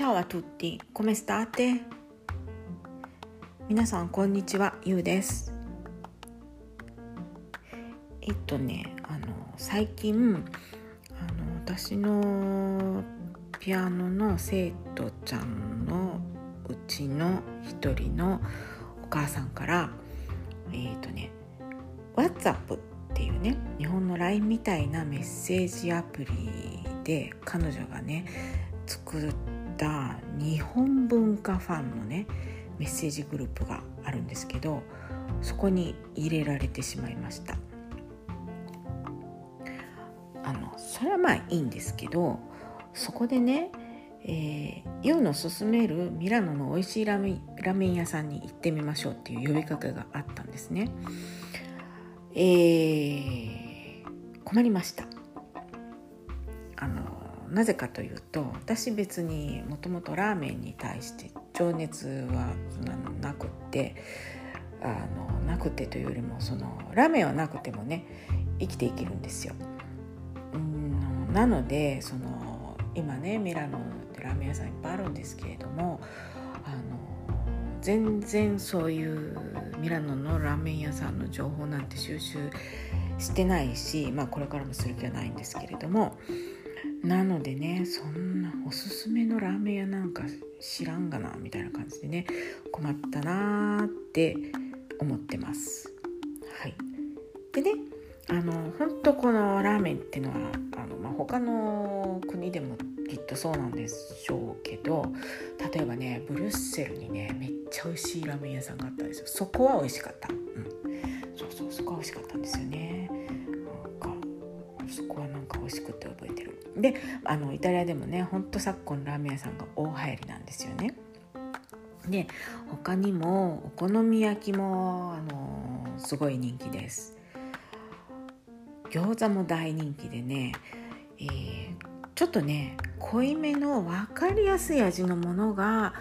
Ciao a tutti, come state? 皆さんこんにちは、ゆうです。えっとね、あの最近あの私のピアノの生徒ちゃんのうちの一人のお母さんからえっとね、WhatsApp っていうね日本の LINE みたいなメッセージアプリで彼女がね作った日本文化ファンのねメッセージグループがあるんですけどそこに入れられてしまいましたあのそれはまあいいんですけどそこでねえー、ユウの勧めるミラノの美味しいラーメンラーメン屋さんに行ってみましょうっていう呼びかけがあったんですね。えー、困りました。なぜかというと私別にもともとラーメンに対して情熱はなくってあのなくてというよりもそのラーメンはなくてもね生きていけるんですよ。うんなのでその今ねミラノってラーメン屋さんいっぱいあるんですけれどもあの全然そういうミラノのラーメン屋さんの情報なんて収集してないし、まあ、これからもする気はないんですけれどもなのでねそんなおすすめのラーメン屋なんか知らんがなみたいな感じでね困ったなーって思ってます。はい、でねあの本当このラーメンっていうのはあの、まあ、他の国でもきっとそうなんでしょうけど例えばねブルッセルにねめっちゃ美味しいラーメン屋さんがあったんですよ。そこは美味しかった、うん、そうそうそこは美味しかったんですよね。なんかそこは味しくって覚えてる。であのイタリアでもねほんと昨今ラーメン屋さんが大流行りなんですよね。で他にもお好み焼きもあのすごい人気です。餃子も大人気でね、えー、ちょっとね濃いめの分かりやすい味のものが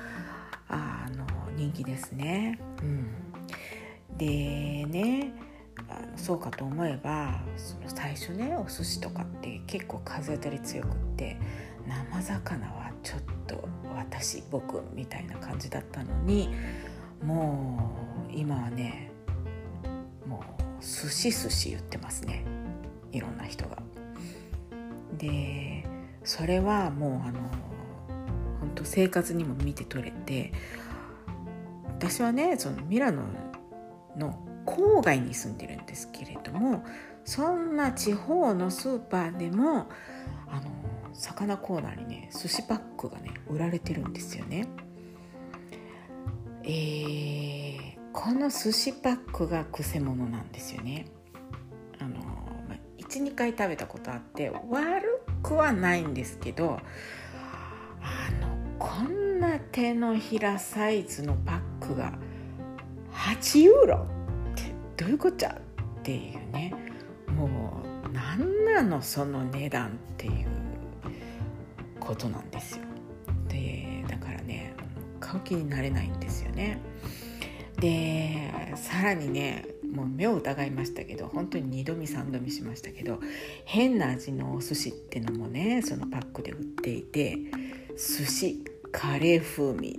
あの人気ですね。うん、でねそうかと思えばその最初ねお寿司とかって結構風当たり強くって生魚はちょっと私僕みたいな感じだったのにもう今はねもう寿司寿司言ってますねいろんな人が。でそれはもうあの本当生活にも見て取れて私はねそのミラノの郊外に住んでるんですけれどもそんな地方のスーパーでもあの魚コーナーにね寿司パックがね売られてるんですよね。えー、この寿司パックがくせ者なんですよね。あの12回食べたことあって悪くはないんですけどあのこんな手のひらサイズのパックが8ユーロどういうこっちゃ？っていうね。もう何なのその値段っていうことなんですよ。でだからね買う気になれないんですよね。でさらにねもう目を疑いましたけど本当に2度見3度見しましたけど変な味のお寿司ってのもねそのパックで売っていて寿司カレー風味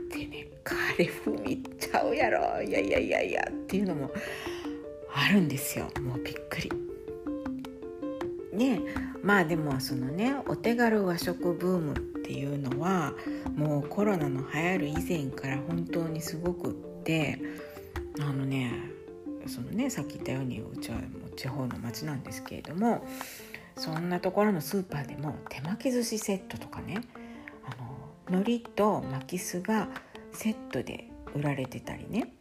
ってねカレー風味ちゃうやろ。いやいやいやいや。っていうのもあるんですよ。もうびっくり。ね。まあでもそのねお手軽和食ブームっていうのはもうコロナの流行る以前から本当にすごくって。あのねそのねさっき言ったようにうちはもう地方の町なんですけれどもそんなところのスーパーでも手巻き寿司セットとかねあの海苔と巻き酢がセットで売られてたりね。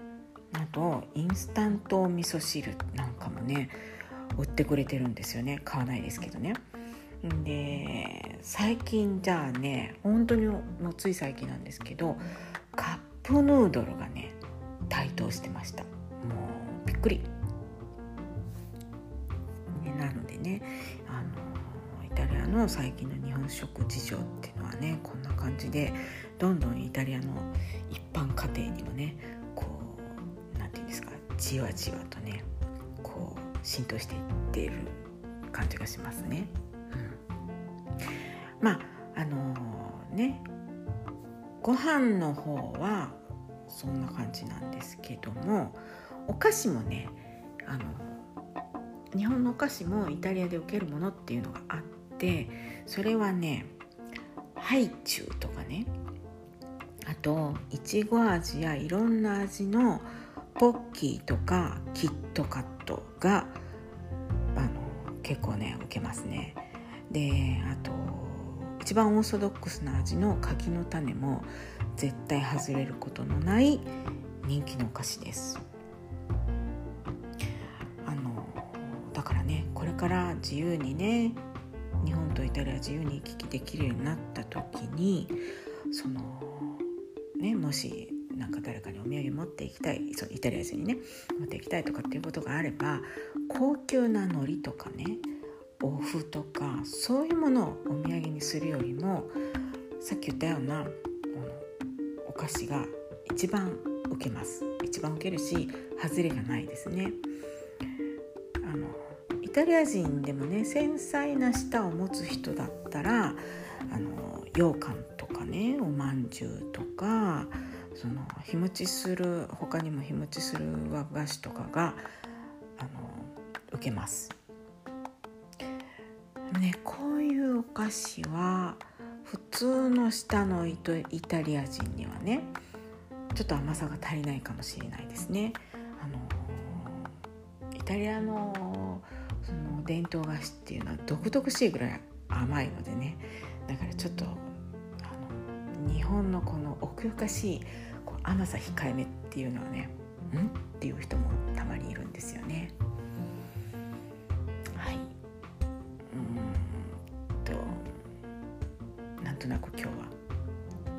あとインスタント味噌汁なんかもね売ってくれてるんですよね。買わないですけどね。で最近じゃあね本当にもうつい最近なんですけどカップヌードルがね台頭してました。もうびっくり、ね、なのでねあのイタリアの最近の日本食事情っていうのはねこんな感じでどんどんイタリアの一般家庭にもねこう何て言うんですかじわじわとねこう浸透していっている感じがしますね。うん、まああのねご飯の方はそんな感じなんですけどもお菓子もねあの日本のお菓子もイタリアで受けるものっていうのがあってそれはねハイチュウとかねあといちご味やいろんな味のポッキーとかキットカットがあの結構ね受けますね。であと一番オーソドックスな味の柿の種も絶対外れることのない人気のお菓子です。あのだからねこれから自由にね日本とイタリア自由に行き来できるようになった時にそのねもしなんか誰かにお土産持っていきたいそイタリア人にね持っていきたいとかっていうことがあれば高級な海苔とかねお麩とかそういうものをお土産にするよりもさっき言ったようなお菓子が一番受けます。一番受けるし外れがないですね。あのタリア人でもね繊細な舌を持つ人だったらあの羊羹とかねおまんじゅうとかその日持ちする他にも日持ちする和菓子とかがあの受けますねこういうお菓子は普通の下のイタリア人にはねちょっと甘さが足りないかもしれないですね。あのイタリアの伝統菓子っていうのは独々しいぐらい甘いのでね。だからちょっとあの日本のこの奥ゆかしいこう甘さ控えめっていうのはねん？っていう人もたまにいるんですよね。はい。うんとなんとなく今日は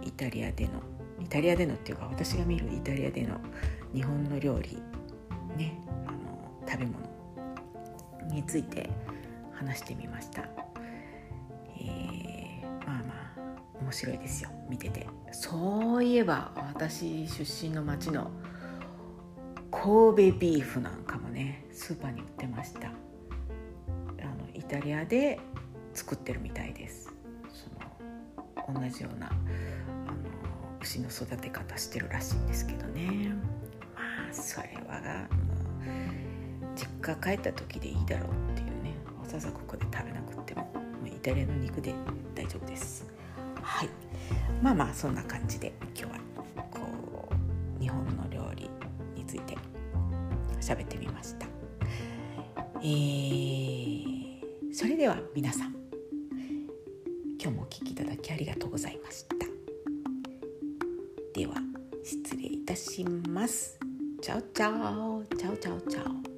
イタリアでのイタリアでのっていうか私が見るイタリアでの日本の料理について話してみました、えー、まあまあ面白いですよ。見てて。そういえば私出身の町の神戸ビーフなんかもねスーパーに売ってました。あのイタリアで作ってるみたいです。その同じようなあの牛の育て方してるらしいんですけどね。まあそれはもう実家帰った時でいいだろうっていうねわざわざここで食べなくてももうイタリアの肉で大丈夫です。はい。まあまあそんな感じで今日はこう日本の料理について喋ってみました。えー、それでは皆さん今日もお聴きいただきありがとうございました。では失礼いたします。 Ciao ciao. Ciao ciao ciao.